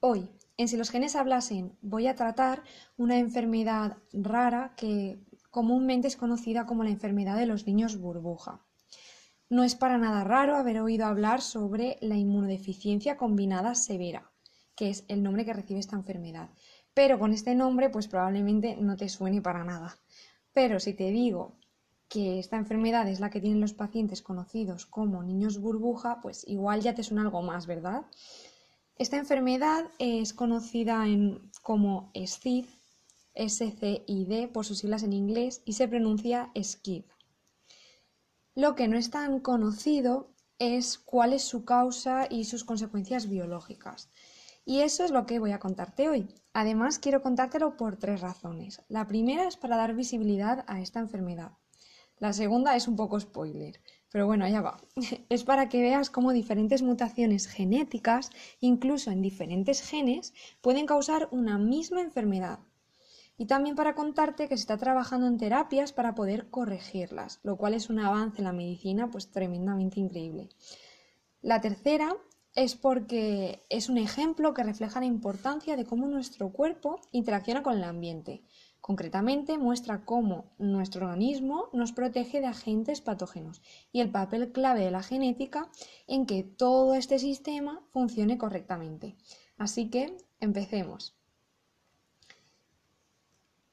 Hoy, en Si los genes hablasen, voy a tratar una enfermedad rara que comúnmente es conocida como la enfermedad de los niños burbuja. No es para nada raro haber oído hablar sobre la inmunodeficiencia combinada severa, que es el nombre que recibe esta enfermedad. Pero con este nombre, pues probablemente no te suene para nada. Pero si te digo que esta enfermedad es la que tienen los pacientes conocidos como niños burbuja, pues igual ya te suena algo más, ¿verdad? Esta enfermedad es conocida como SCID, SCID por sus siglas en inglés, y se pronuncia SCID. Lo que no es tan conocido es cuál es su causa y sus consecuencias biológicas. Y eso es lo que voy a contarte hoy. Además, quiero contártelo por tres razones. La primera es para dar visibilidad a esta enfermedad. La segunda es un poco spoiler. Pero bueno, allá va. Es para que veas cómo diferentes mutaciones genéticas, incluso en diferentes genes, pueden causar una misma enfermedad. Y también para contarte que se está trabajando en terapias para poder corregirlas, lo cual es un avance en la medicina pues tremendamente increíble. La tercera es porque es un ejemplo que refleja la importancia de cómo nuestro cuerpo interacciona con el ambiente Concretamente, muestra cómo nuestro organismo nos protege de agentes patógenos y el papel clave de la genética en que todo este sistema funcione correctamente. Así que empecemos.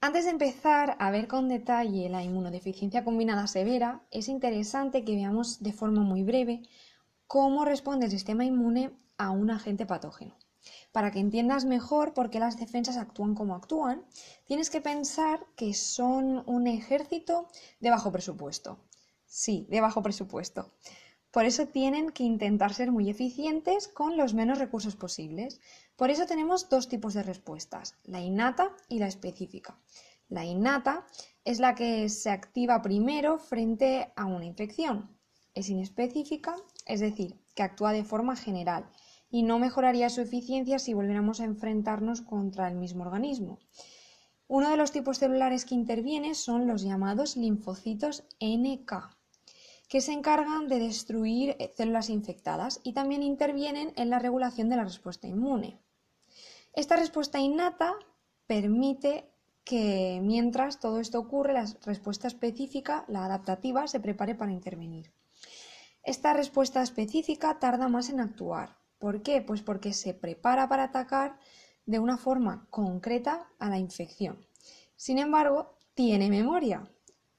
Antes de empezar a ver con detalle la inmunodeficiencia combinada severa, es interesante que veamos de forma muy breve cómo responde el sistema inmune a un agente patógeno. Para que entiendas mejor por qué las defensas actúan como actúan, tienes que pensar que son un ejército de bajo presupuesto. Sí, de bajo presupuesto. Por eso tienen que intentar ser muy eficientes con los menos recursos posibles. Por eso tenemos dos tipos de respuestas, la innata y la específica. La innata es la que se activa primero frente a una infección. Es inespecífica, es decir, que actúa de forma general y no mejoraría su eficiencia si volviéramos a enfrentarnos contra el mismo organismo. Uno de los tipos celulares que interviene son los llamados linfocitos NK, que se encargan de destruir células infectadas y también intervienen en la regulación de la respuesta inmune. Esta respuesta innata permite que mientras todo esto ocurre, la respuesta específica, la adaptativa, se prepare para intervenir. Esta respuesta específica tarda más en actuar, ¿Por qué? Pues porque se prepara para atacar de una forma concreta a la infección. Sin embargo, tiene memoria.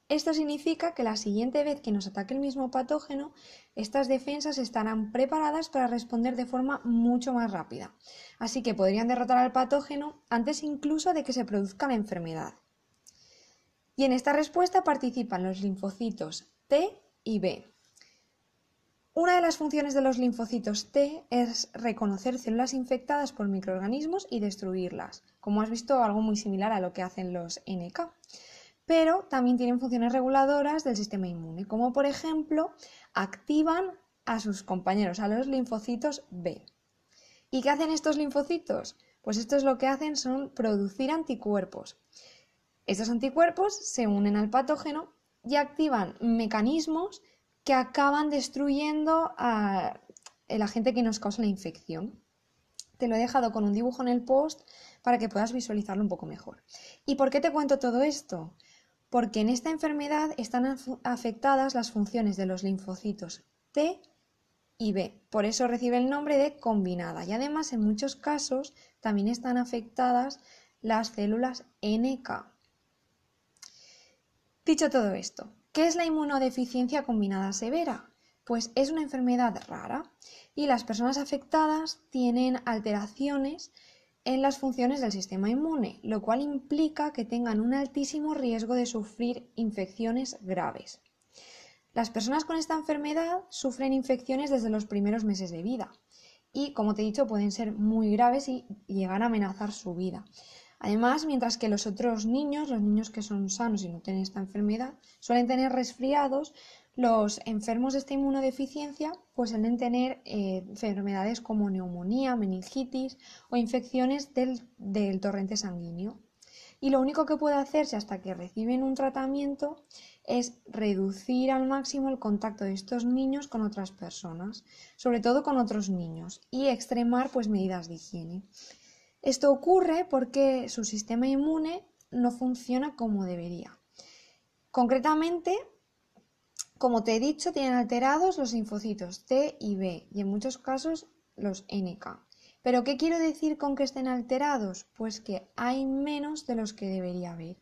Esto significa que la siguiente vez que nos ataque el mismo patógeno, estas defensas estarán preparadas para responder de forma mucho más rápida. Así que podrían derrotar al patógeno antes incluso de que se produzca la enfermedad. Y en esta respuesta participan los linfocitos T y B. Una de las funciones de los linfocitos T es reconocer células infectadas por microorganismos y destruirlas, como has visto algo muy similar a lo que hacen los NK. Pero también tienen funciones reguladoras del sistema inmune, como por ejemplo activan a sus compañeros, a los linfocitos B. ¿Y qué hacen estos linfocitos? Pues estos lo que hacen son producir anticuerpos. Estos anticuerpos se unen al patógeno y activan mecanismos que acaban destruyendo a el agente que nos causa la infección. Te lo he dejado con un dibujo en el post para que puedas visualizarlo un poco mejor. ¿Y por qué te cuento todo esto? Porque en esta enfermedad están afectadas las funciones de los linfocitos T y B. Por eso recibe el nombre de combinada. Y además, en muchos casos, también están afectadas las células NK. Dicho todo esto, ¿Qué es la inmunodeficiencia combinada severa? Pues es una enfermedad rara y las personas afectadas tienen alteraciones en las funciones del sistema inmune, lo cual implica que tengan un altísimo riesgo de sufrir infecciones graves. Las personas con esta enfermedad sufren infecciones desde los primeros meses de vida y, como te he dicho, pueden ser muy graves y llegar a amenazar su vida. Además, mientras que los otros niños, los niños que son sanos y no tienen esta enfermedad, suelen tener resfriados, los enfermos de esta inmunodeficiencia pues suelen tener eh, enfermedades como neumonía, meningitis o infecciones del, torrente sanguíneo. y lo único que puede hacerse hasta que reciben un tratamiento es reducir al máximo el contacto de estos niños con otras personas, sobre todo con otros niños, y extremar pues medidas de higiene. Esto ocurre porque su sistema inmune no funciona como debería. Concretamente, como te he dicho, tienen alterados los linfocitos T y B y en muchos casos los NK. Pero ¿qué quiero decir con que estén alterados? Pues que hay menos de los que debería haber.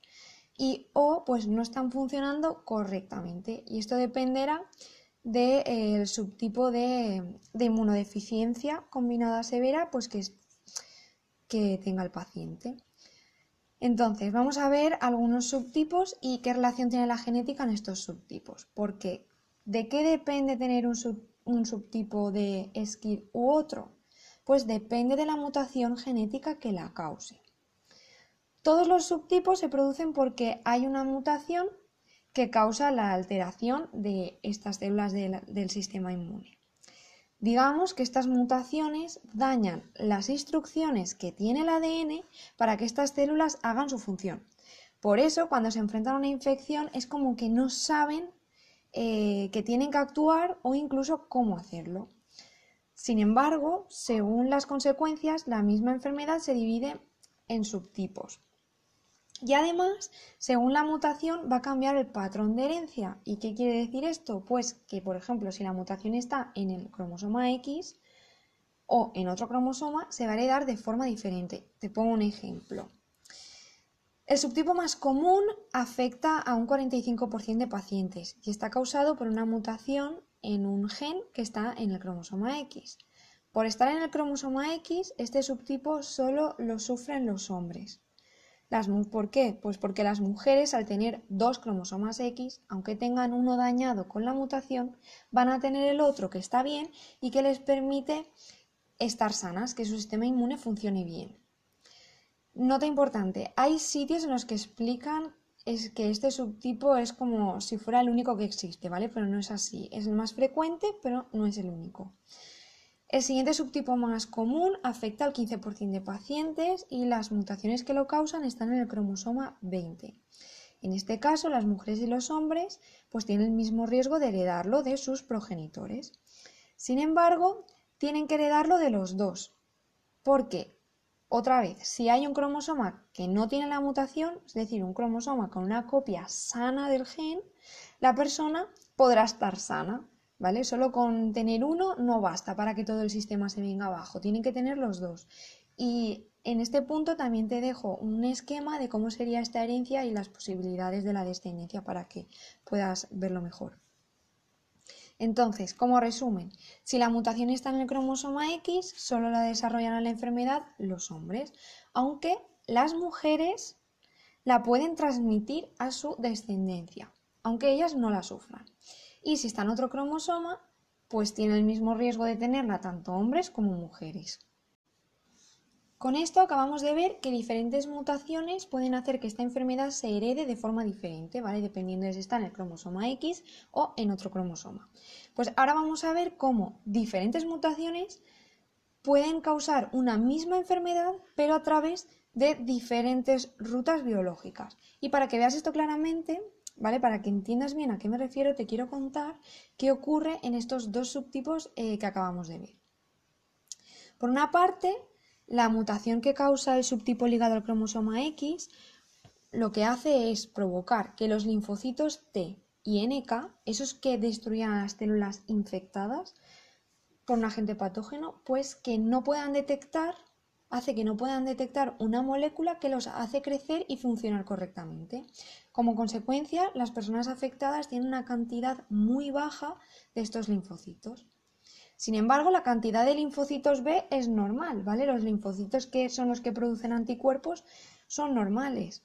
Y o pues no están funcionando correctamente. Y esto dependerá del subtipo de, inmunodeficiencia combinada severa pues que, que tenga el paciente. Entonces, vamos a ver algunos subtipos y qué relación tiene la genética en estos subtipos. Porque, ¿de qué depende tener un, subtipo de SCID u otro? Pues depende de la mutación genética que la cause. Todos los subtipos se producen porque hay una mutación que causa la alteración de estas células del sistema inmune. Digamos que estas mutaciones dañan las instrucciones que tiene el ADN para que estas células hagan su función. Por eso, cuando se enfrentan a una infección, es como que no saben eh, que tienen que actuar o incluso cómo hacerlo. Sin embargo, según las consecuencias, la misma enfermedad se divide en subtipos. Y además, según la mutación, va a cambiar el patrón de herencia. ¿Y qué quiere decir esto? Pues que, por ejemplo, si la mutación está en el cromosoma X o en otro cromosoma, se va a heredar de forma diferente. Te pongo un ejemplo. El subtipo más común afecta a un 45% de pacientes y está causado por una mutación en un gen que está en el cromosoma X. Por estar en el cromosoma X, este subtipo solo lo sufren los hombres. ¿Por qué? Pues porque las mujeres al tener dos cromosomas X, aunque tengan uno dañado con la mutación, van a tener el otro que está bien y que les permite estar sanas, que su sistema inmune funcione bien. Nota importante, hay sitios en los que explican es que este subtipo es como si fuera el único que existe, ¿vale? Pero no es así. Es el más frecuente, pero no es el único. El siguiente subtipo más común afecta al 15% de pacientes y las mutaciones que lo causan están en el cromosoma 20. En este caso, las mujeres y los hombres pues tienen el mismo riesgo de heredarlo de sus progenitores. Sin embargo, tienen que heredarlo de los dos, porque otra vez, si hay un cromosoma que no tiene la mutación, es decir, un cromosoma con una copia sana del gen, la persona podrá estar sana, ¿vale? Solo con tener uno no basta para que todo el sistema se venga abajo, tienen que tener los dos. Y en este punto también te dejo un esquema de cómo sería esta herencia y las posibilidades de la descendencia para que puedas verlo mejor. Entonces, como resumen, si la mutación está en el cromosoma X, solo la desarrollan la enfermedad los hombres, aunque las mujeres la pueden transmitir a su descendencia, aunque ellas no la sufran. Y si está en otro cromosoma, pues tiene el mismo riesgo de tenerla tanto hombres como mujeres. Con esto acabamos de ver que diferentes mutaciones pueden hacer que esta enfermedad se herede de forma diferente, ¿vale? Dependiendo de si está en el cromosoma X o en otro cromosoma. Pues ahora vamos a ver cómo diferentes mutaciones pueden causar una misma enfermedad, pero a través de diferentes rutas biológicas. Y para que veas esto claramente, ¿vale? Para que entiendas bien a qué me refiero, te quiero contar qué ocurre en estos dos subtipos eh, que acabamos de ver. Por una parte, la mutación que causa el subtipo ligado al cromosoma X lo que hace es provocar que los linfocitos T y NK, esos que destruyan a las células infectadas por un agente patógeno, pues que no puedan detectar, hace que no puedan detectar una molécula que los hace crecer y funcionar correctamente. Como consecuencia, las personas afectadas tienen una cantidad muy baja de estos linfocitos. Sin embargo, la cantidad de linfocitos B es normal, ¿vale? Los linfocitos que son los que producen anticuerpos son normales,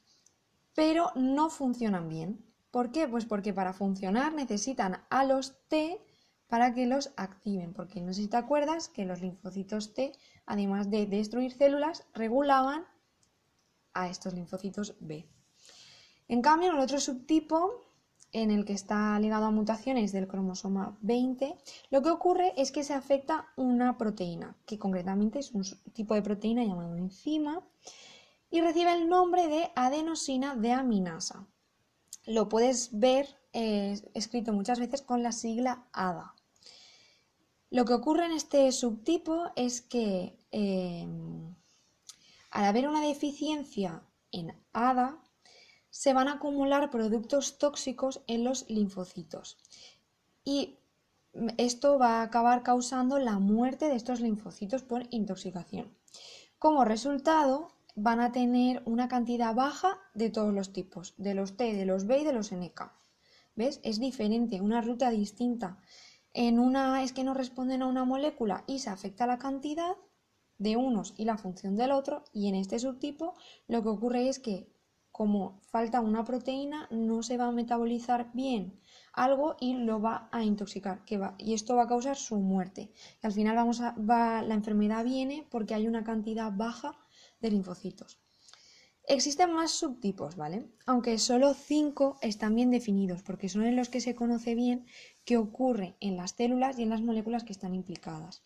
pero no funcionan bien. ¿Por qué? Pues porque para funcionar necesitan a los T para que los activen, porque no sé si te acuerdas que los linfocitos T, además de destruir células, regulaban a estos linfocitos B. En cambio, en el otro subtipo, en el que está ligado a mutaciones del cromosoma 20, lo que ocurre es que se afecta una proteína, que concretamente es un tipo de proteína llamado enzima, y recibe el nombre de adenosina deaminasa. Lo puedes ver eh, escrito muchas veces con la sigla ADA. Lo que ocurre en este subtipo es que em, al haber una deficiencia en ADA, se van a acumular productos tóxicos en los linfocitos. Y esto va a acabar causando la muerte de estos linfocitos por intoxicación. Como resultado, van a tener una cantidad baja de todos los tipos, de los T, de los B y de los NK. ¿Ves? Es diferente, una ruta distinta. En una es que no responden a una molécula y se afecta la cantidad de unos y la función del otro, y en este subtipo lo que ocurre es que como falta una proteína no se va a metabolizar bien algo y lo va a intoxicar y esto va a causar su muerte. Y al final la enfermedad viene porque hay una cantidad baja de linfocitos. Existen más subtipos, ¿vale? Aunque solo cinco están bien definidos, porque son en los que se conoce bien qué ocurre en las células y en las moléculas que están implicadas.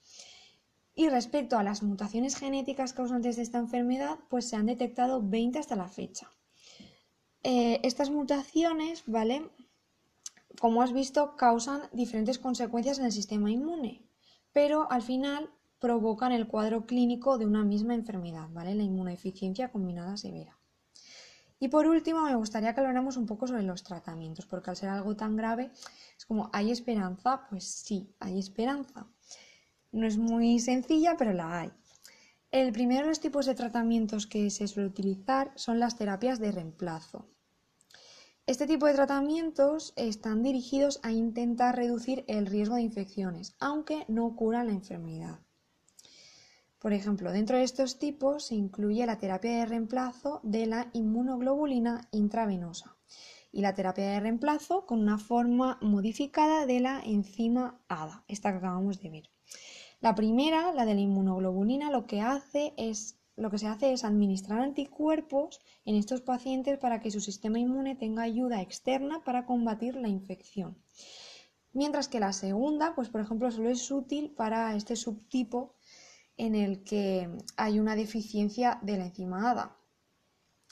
Y respecto a las mutaciones genéticas causantes de esta enfermedad, pues se han detectado 20 hasta la fecha. Eh, estas mutaciones, ¿vale? Como has visto, causan diferentes consecuencias en el sistema inmune, pero al final provocan el cuadro clínico de una misma enfermedad, ¿vale? La inmunodeficiencia combinada severa. Y por último, me gustaría que habláramos un poco sobre los tratamientos, porque al ser algo tan grave, es como, ¿hay esperanza? Pues sí, hay esperanza. No es muy sencilla, pero la hay. El primero de los tipos de tratamientos que se suele utilizar son las terapias de reemplazo. Este tipo de tratamientos están dirigidos a intentar reducir el riesgo de infecciones, aunque no curan la enfermedad. Por ejemplo, dentro de estos tipos se incluye la terapia de reemplazo de la inmunoglobulina intravenosa y la terapia de reemplazo con una forma modificada de la enzima ADA, esta que acabamos de ver. La primera, la de la inmunoglobulina, lo que hace es lo que se hace es administrar anticuerpos en estos pacientes para que su sistema inmune tenga ayuda externa para combatir la infección. Mientras que la segunda, pues por ejemplo, solo es útil para este subtipo en el que hay una deficiencia de la enzima ADA.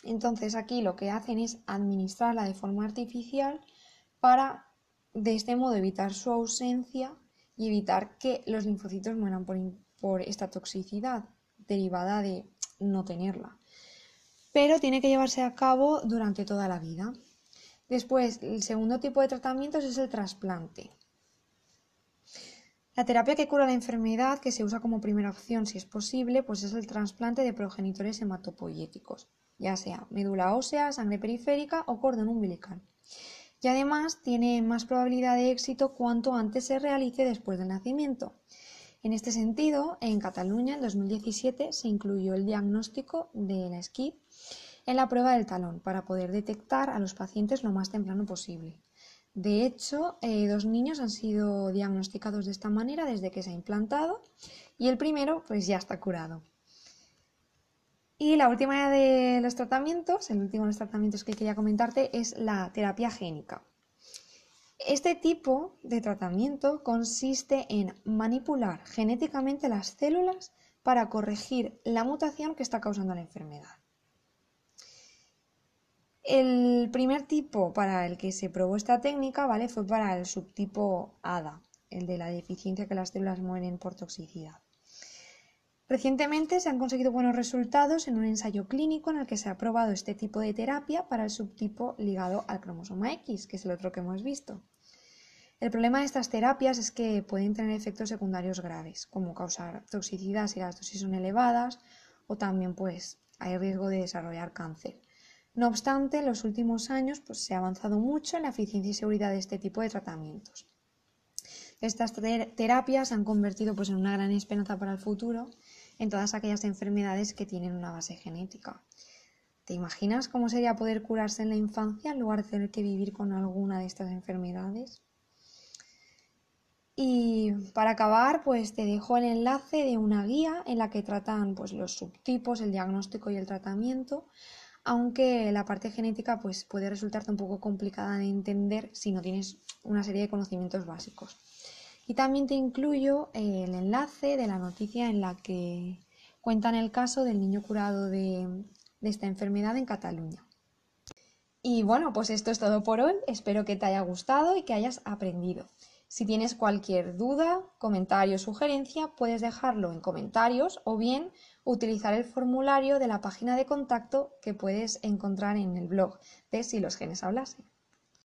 Entonces aquí lo que hacen es administrarla de forma artificial para de este modo evitar su ausencia y evitar que los linfocitos mueran por, por esta toxicidad derivada de no tenerla. Pero tiene que llevarse a cabo durante toda la vida. Después, el segundo tipo de tratamientos es el trasplante. La terapia que cura la enfermedad, que se usa como primera opción si es posible, pues es el trasplante de progenitores hematopoyéticos, ya sea médula ósea, sangre periférica o cordón umbilical. Y además tiene más probabilidad de éxito cuanto antes se realice después del nacimiento. En este sentido, en Cataluña en 2017 se incluyó el diagnóstico de la SCID en la prueba del talón para poder detectar a los pacientes lo más temprano posible. De hecho, eh, dos niños han sido diagnosticados de esta manera desde que se ha implantado y el primero pues ya está curado. Y la última de los tratamientos, el último de los tratamientos que quería comentarte es la terapia génica. Este tipo de tratamiento consiste en manipular genéticamente las células para corregir la mutación que está causando la enfermedad. El primer tipo para el que se probó esta técnica ¿vale? fue para el subtipo ADA, el de la deficiencia que las células mueren por toxicidad. Recientemente se han conseguido buenos resultados en un ensayo clínico en el que se ha probado este tipo de terapia para el subtipo ligado al cromosoma X, que es el otro que hemos visto. El problema de estas terapias es que pueden tener efectos secundarios graves, como causar toxicidad si las dosis son elevadas o también pues hay riesgo de desarrollar cáncer. No obstante, en los últimos años pues, se ha avanzado mucho en la eficiencia y seguridad de este tipo de tratamientos. Estas terapias se han convertido pues, en una gran esperanza para el futuro en todas aquellas enfermedades que tienen una base genética. ¿Te imaginas cómo sería poder curarse en la infancia en lugar de tener que vivir con alguna de estas enfermedades? Y para acabar, pues te dejo el enlace de una guía en la que tratan pues, los subtipos, el diagnóstico y el tratamiento aunque la parte genética pues, puede resultarte un poco complicada de entender si no tienes una serie de conocimientos básicos. Y también te incluyo el enlace de la noticia en la que cuentan el caso del niño curado de de esta enfermedad en Cataluña. Y bueno, pues esto es todo por hoy. Espero que te haya gustado y que hayas aprendido. Si tienes cualquier duda, comentario o sugerencia, puedes dejarlo en comentarios o bien utilizar el formulario de la página de contacto que puedes encontrar en el blog de Si los genes hablasen.